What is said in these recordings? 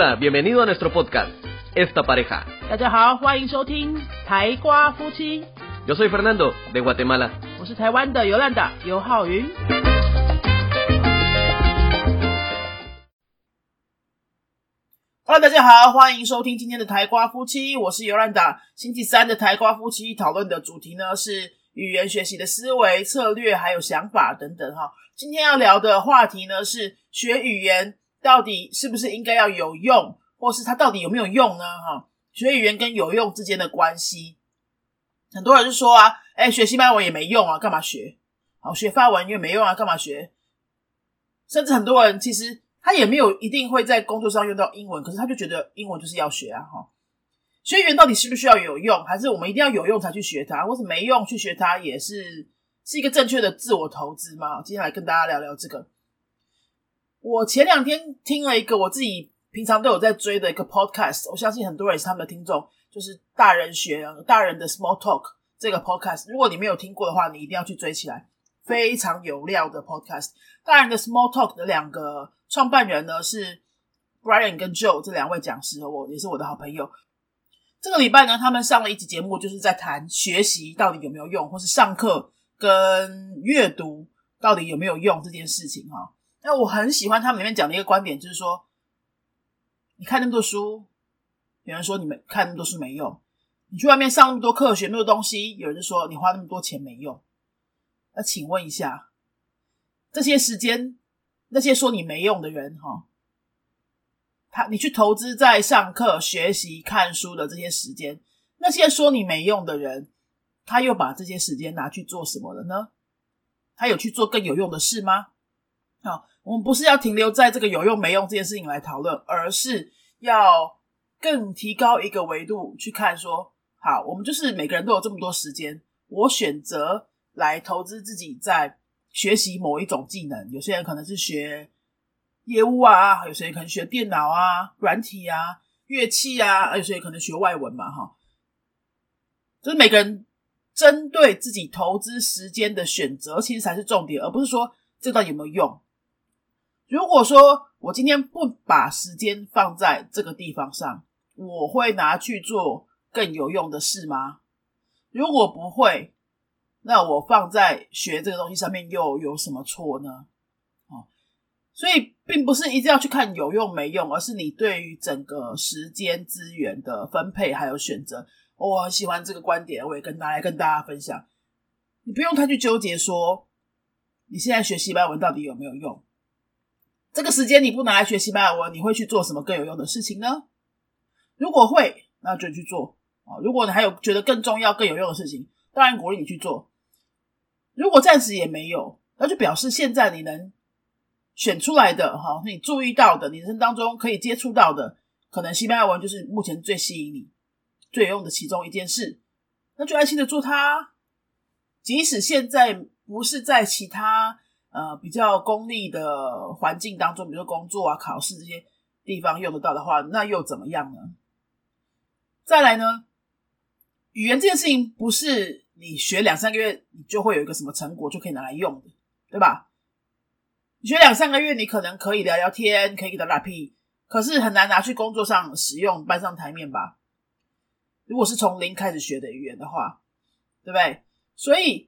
Hola, bienvenido a nuestro podcast, Esta Pareja. 大家好，欢迎收听台瓜夫妻，Yo soy Fernando, de Guatemala. 我是台湾的尤兰达尤浩云。Hello，大家好，欢迎收听今天的台瓜夫妻，我是尤兰达。星期三的台瓜夫妻讨论的主题呢是语言学习的思维、策略还有想法等等哈。今天要聊的话题呢是学语言到底是不是应该要有用，或是它到底有没有用呢？哈，学语言跟有用之间的关系。很多人就说啊，哎，学西班牙文也没用啊，干嘛学？好，学法文也没用啊，干嘛学？甚至很多人其实他也没有一定会在工作上用到英文，可是他就觉得英文就是要学啊，哈。学语言到底需不需要有用，还是我们一定要有用才去学它，或是没用去学它，也是是一个正确的自我投资吗？接下来跟大家聊聊这个。我前两天听了一个我自己平常都有在追的一个 podcast，我相信很多人也是他们的听众。就是大人学大人的 Small Talk 这个 podcast，如果你没有听过的话，你一定要去追起来，非常有料的 podcast。大人的 Small Talk 的两个创办人呢是 Brian 跟 Joe 这两位讲师，我也是我的好朋友。这个礼拜呢，他们上了一集节目，就是在谈学习到底有没有用，或是上课跟阅读到底有没有用这件事情哈。那我很喜欢他们里面讲的一个观点，就是说，你看那么多书。有人说你们看那么多书没用，你去外面上那么多课学那么多东西，有人就说你花那么多钱没用。那请问一下，这些时间，那些说你没用的人，哈，他你去投资在上课、学习、看书的这些时间，那些说你没用的人，他又把这些时间拿去做什么了呢？他有去做更有用的事吗？好，我们不是要停留在这个有用没用这件事情来讨论，而是要。更提高一个维度去看，说好，我们就是每个人都有这么多时间，我选择来投资自己在学习某一种技能。有些人可能是学业务啊，有些人可能学电脑啊、软体啊、乐器啊，有些人可能学外文嘛，哈。就是每个人针对自己投资时间的选择，其实才是重点，而不是说这到底有没有用。如果说我今天不把时间放在这个地方上，我会拿去做更有用的事吗？如果不会，那我放在学这个东西上面又有什么错呢？哦，所以并不是一定要去看有用没用，而是你对于整个时间资源的分配还有选择。我很喜欢这个观点，我也跟大家跟大家分享。你不用太去纠结说你现在学西班牙文到底有没有用。这个时间你不拿来学西班牙文，你会去做什么更有用的事情呢？如果会，那就去做啊！如果你还有觉得更重要、更有用的事情，当然鼓励你去做。如果暂时也没有，那就表示现在你能选出来的哈，你注意到的，你人生当中可以接触到的，可能西班牙文就是目前最吸引你、最有用的其中一件事，那就安心的做它。即使现在不是在其他呃比较功利的环境当中，比如说工作啊、考试这些地方用得到的话，那又怎么样呢？再来呢，语言这件事情不是你学两三个月你就会有一个什么成果就可以拿来用的，对吧？你学两三个月，你可能可以聊聊天，可以打打屁，可是很难拿去工作上使用，搬上台面吧？如果是从零开始学的语言的话，对不对？所以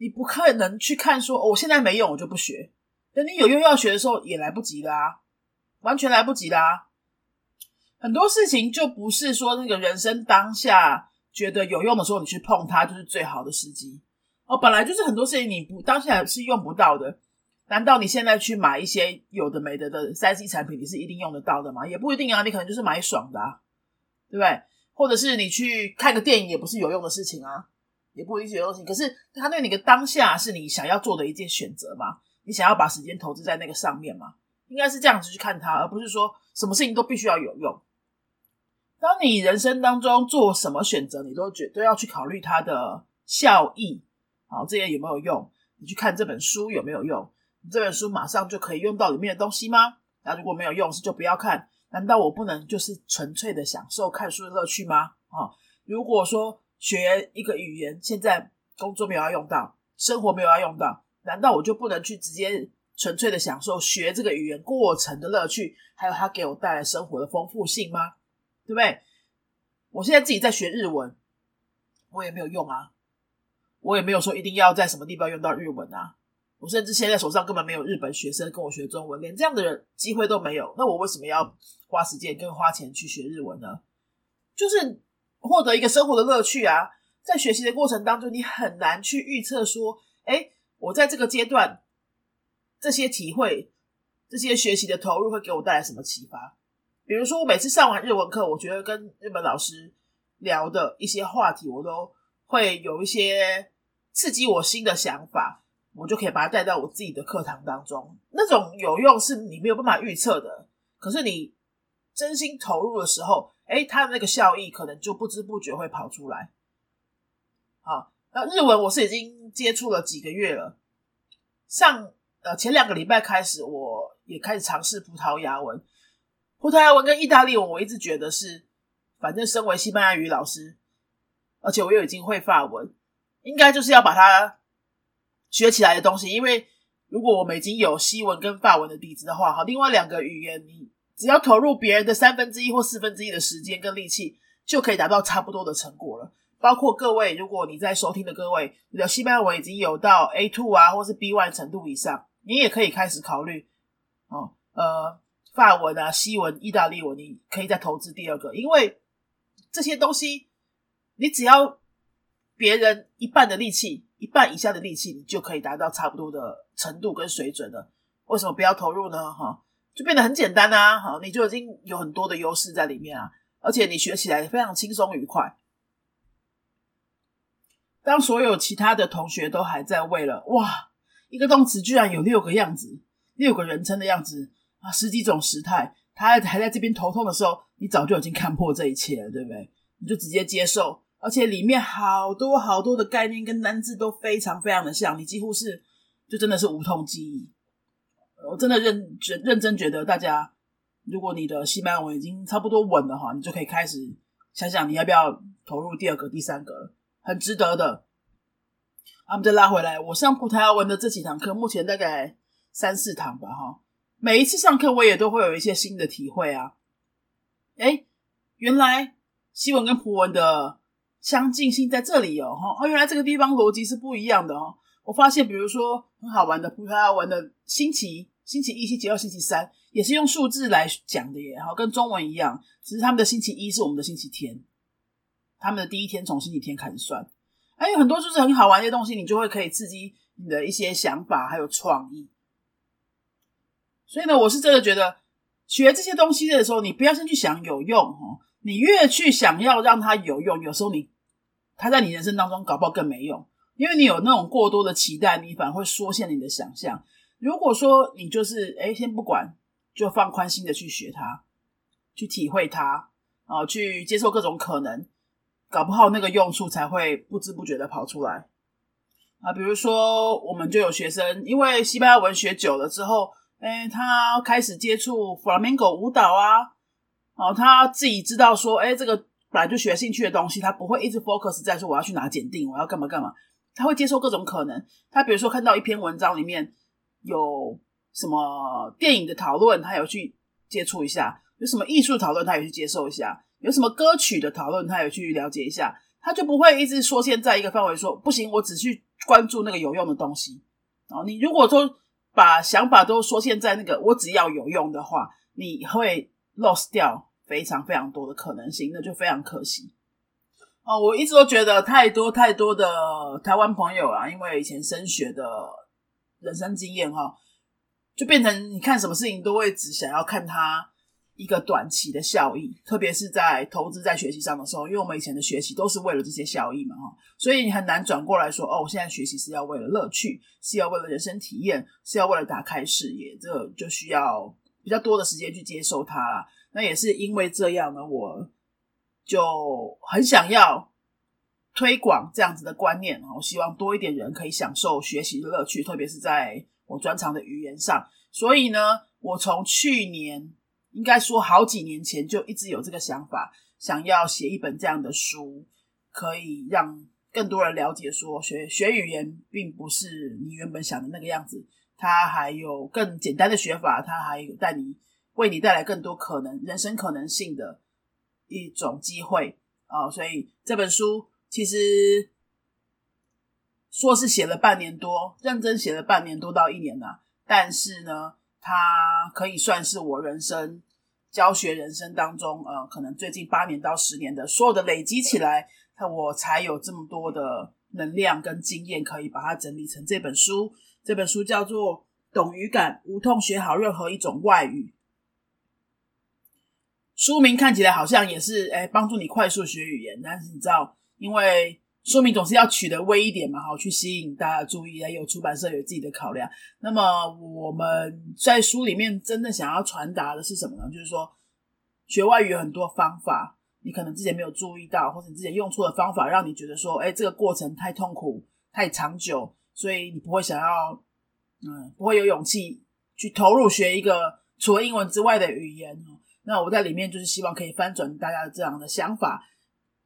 你不可能去看说，我现在没用，我就不学。等你有用要学的时候，也来不及啦，完全来不及啦。很多事情就不是说那个人生当下觉得有用的时候，你去碰它就是最好的时机。哦，本来就是很多事情你不当下是用不到的。难道你现在去买一些有的没的的三 C 产品，你是一定用得到的吗？也不一定啊，你可能就是买爽的，啊，对不对？或者是你去看个电影，也不是有用的事情啊，也不一定是有用的事情。可是它对你的当下是你想要做的一件选择吗？你想要把时间投资在那个上面吗？应该是这样子去看它，而不是说什么事情都必须要有用。当你人生当中做什么选择，你都觉都要去考虑它的效益，好，这些有没有用？你去看这本书有没有用？你这本书马上就可以用到里面的东西吗？那如果没有用，是就不要看。难道我不能就是纯粹的享受看书的乐趣吗？啊，如果说学一个语言，现在工作没有要用到，生活没有要用到，难道我就不能去直接纯粹的享受学这个语言过程的乐趣，还有它给我带来生活的丰富性吗？对不对？我现在自己在学日文，我也没有用啊，我也没有说一定要在什么地方用到日文啊。我甚至现在手上根本没有日本学生跟我学中文，连这样的人机会都没有。那我为什么要花时间跟花钱去学日文呢？就是获得一个生活的乐趣啊！在学习的过程当中，你很难去预测说，哎，我在这个阶段这些体会、这些学习的投入会给我带来什么启发？比如说，我每次上完日文课，我觉得跟日本老师聊的一些话题，我都会有一些刺激我新的想法。我就可以把它带到我自己的课堂当中，那种有用是你没有办法预测的。可是你真心投入的时候，哎，他的那个效益可能就不知不觉会跑出来。好，那日文我是已经接触了几个月了，上呃前两个礼拜开始，我也开始尝试葡萄牙文。葡萄牙文跟意大利文，我一直觉得是，反正身为西班牙语老师，而且我又已经会法文，应该就是要把它。学起来的东西，因为如果我们已经有西文跟法文的底子的话，好，另外两个语言你只要投入别人的三分之一或四分之一的时间跟力气，就可以达到差不多的成果了。包括各位，如果你在收听的各位，你的西班牙文已经有到 A two 啊，或是 B one 程度以上，你也可以开始考虑哦，呃，法文啊、西文、意大利文，你可以再投资第二个，因为这些东西你只要别人一半的力气。一半以下的力气，你就可以达到差不多的程度跟水准了。为什么不要投入呢？哈，就变得很简单啊！好，你就已经有很多的优势在里面啊，而且你学起来非常轻松愉快。当所有其他的同学都还在为了哇，一个动词居然有六个样子，六个人称的样子啊，十几种时态，他还在这边头痛的时候，你早就已经看破这一切了，对不对？你就直接接受。而且里面好多好多的概念跟单字都非常非常的像，你几乎是就真的是无痛记忆。我真的认觉认真觉得，大家如果你的西班牙文已经差不多稳了哈，你就可以开始想想你要不要投入第二个、第三个，很值得的。我们再拉回来，我上葡萄牙文的这几堂课，目前大概三四堂吧哈。每一次上课，我也都会有一些新的体会啊。哎，原来西文跟葡文的。相近性在这里哦，哈，哦，原来这个地方逻辑是不一样的哦。我发现，比如说很好玩的葡萄牙文的新奇，星期一、星期二、星期三，也是用数字来讲的耶，哈，跟中文一样，只是他们的星期一是我们的星期天，他们的第一天从星期天开始算，还有很多就是很好玩的东西，你就会可以刺激你的一些想法还有创意。所以呢，我是真的觉得学这些东西的时候，你不要先去想有用哦。你越去想要让它有用，有时候你它在你人生当中搞不好更没用，因为你有那种过多的期待，你反而会缩限你的想象。如果说你就是哎，先不管，就放宽心的去学它，去体会它，啊，去接受各种可能，搞不好那个用处才会不知不觉的跑出来啊。比如说，我们就有学生，因为西班牙文学久了之后，哎，他开始接触 flamenco 舞蹈啊。哦，他自己知道说，哎，这个本来就学兴趣的东西，他不会一直 focus 在说我要去拿检定，我要干嘛干嘛。他会接受各种可能。他比如说看到一篇文章里面有什么电影的讨论，他有去接触一下；有什么艺术讨论，他也去接受一下；有什么歌曲的讨论，他也去了解一下。他就不会一直说现在一个范围说不行，我只去关注那个有用的东西。哦，你如果说把想法都说现在那个我只要有用的话，你会 lost 掉。非常非常多的可能性，那就非常可惜哦。我一直都觉得太多太多的台湾朋友啊，因为以前升学的人生经验哈，就变成你看什么事情都会只想要看它一个短期的效益，特别是在投资在学习上的时候，因为我们以前的学习都是为了这些效益嘛哈，所以你很难转过来说哦，我现在学习是要为了乐趣，是要为了人生体验，是要为了打开视野，这就需要比较多的时间去接受它啦。那也是因为这样呢，我就很想要推广这样子的观念我希望多一点人可以享受学习的乐趣，特别是在我专长的语言上。所以呢，我从去年应该说好几年前就一直有这个想法，想要写一本这样的书，可以让更多人了解说学学语言并不是你原本想的那个样子。它还有更简单的学法，它还有带你为你带来更多可能人生可能性的一种机会啊！所以这本书其实说是写了半年多，认真写了半年多到一年了，但是呢，它可以算是我人生教学人生当中，呃，可能最近八年到十年的所有的累积起来，我才有这么多的。能量跟经验可以把它整理成这本书。这本书叫做《懂语感，无痛学好任何一种外语》。书名看起来好像也是哎，帮助你快速学语言。但是你知道，因为书名总是要取得微一点嘛，好去吸引大家注意。也有出版社有自己的考量。那么我们在书里面真的想要传达的是什么呢？就是说，学外语有很多方法。你可能之前没有注意到，或者你之前用错的方法，让你觉得说，哎，这个过程太痛苦、太长久，所以你不会想要，嗯，不会有勇气去投入学一个除了英文之外的语言。那我在里面就是希望可以翻转大家的这样的想法，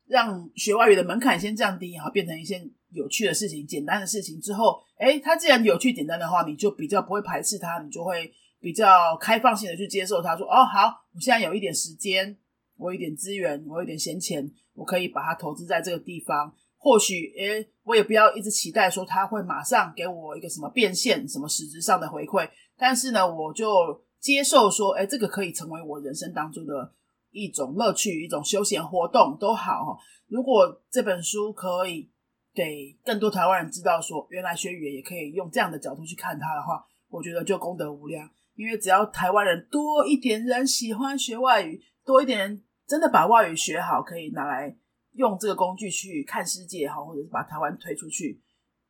让学外语的门槛先降低，然后变成一件有趣的事情、简单的事情。之后，哎，它既然有趣、简单的话，你就比较不会排斥它，你就会比较开放性的去接受它。说，哦，好，我现在有一点时间。我有一点资源，我有点闲钱，我可以把它投资在这个地方。或许，诶，我也不要一直期待说他会马上给我一个什么变现、什么实质上的回馈。但是呢，我就接受说，诶，这个可以成为我人生当中的一种乐趣、一种休闲活动都好。如果这本书可以给更多台湾人知道说，原来学语言也可以用这样的角度去看它的话，我觉得就功德无量。因为只要台湾人多一点人喜欢学外语。多一点人真的把外语学好，可以拿来用这个工具去看世界哈，或者是把台湾推出去，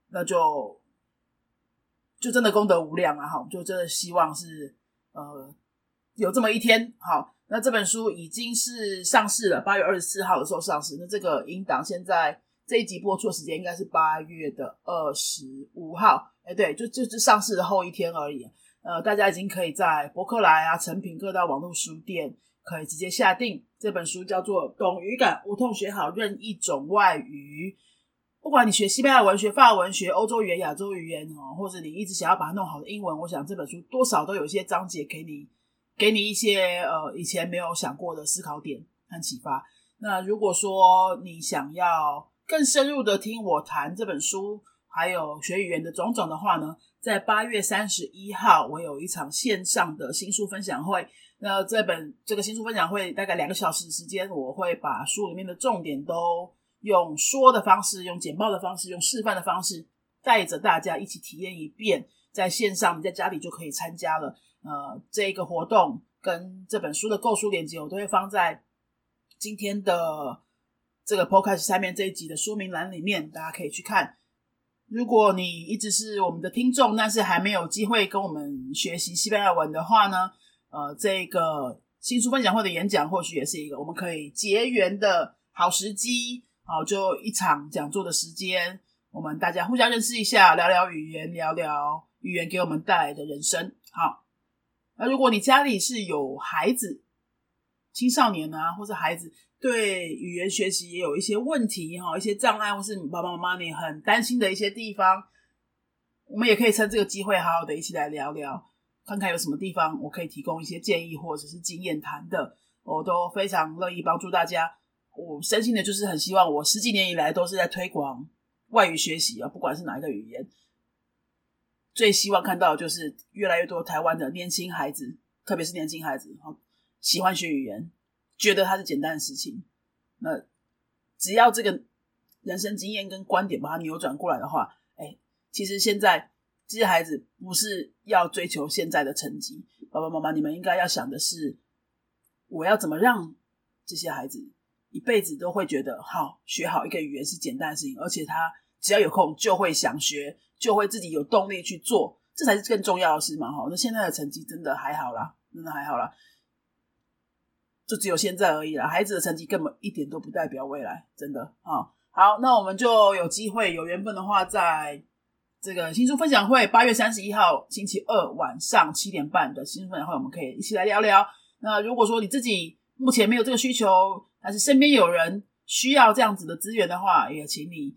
那就就真的功德无量啊！哈，就真的希望是呃有这么一天。好，那这本书已经是上市了，八月二十四号的时候上市。那这个英档现在这一集播出的时间应该是八月的二十五号。哎，对，就就是上市的后一天而已。呃，大家已经可以在博客来啊、成品各大网络书店。可以直接下定这本书，叫做《懂语感，无痛学好任一种外语》。不管你学西班牙文学、法文学、欧洲语言、亚洲语言哦，或者你一直想要把它弄好的英文，我想这本书多少都有一些章节给你，给你一些呃以前没有想过的思考点和启发。那如果说你想要更深入的听我谈这本书，还有学语言的种种的话呢，在八月三十一号，我有一场线上的新书分享会。那这本这个新书分享会大概两个小时时间，我会把书里面的重点都用说的方式、用简报的方式、用示范的方式，带着大家一起体验一遍。在线上，你在家里就可以参加了。呃，这个活动跟这本书的购书链接，我都会放在今天的这个 podcast 下面这一集的说明栏里面，大家可以去看。如果你一直是我们的听众，但是还没有机会跟我们学习西班牙文的话呢？呃，这个新书分享会的演讲，或许也是一个我们可以结缘的好时机。好，就一场讲座的时间，我们大家互相认识一下，聊聊语言，聊聊语言给我们带来的人生。好，那如果你家里是有孩子、青少年啊，或者孩子对语言学习也有一些问题哈，一些障碍，或是你爸爸妈妈你很担心的一些地方，我们也可以趁这个机会，好好的一起来聊聊。看看有什么地方我可以提供一些建议或者是经验谈的，我都非常乐意帮助大家。我深信的就是很希望我十几年以来都是在推广外语学习啊，不管是哪一个语言，最希望看到就是越来越多台湾的年轻孩子，特别是年轻孩子，哈，喜欢学语言，觉得它是简单的事情。那只要这个人生经验跟观点把它扭转过来的话，哎，其实现在。这些孩子不是要追求现在的成绩，爸爸妈妈，你们应该要想的是，我要怎么让这些孩子一辈子都会觉得，好学好一个语言是简单的事情，而且他只要有空就会想学，就会自己有动力去做，这才是更重要的事嘛！哈，那现在的成绩真的还好啦，真的还好啦，就只有现在而已啦。孩子的成绩根本一点都不代表未来，真的啊。好，那我们就有机会有缘分的话，在。这个新书分享会，八月三十一号星期二晚上七点半的新书分享会，我们可以一起来聊聊。那如果说你自己目前没有这个需求，但是身边有人需要这样子的资源的话，也请你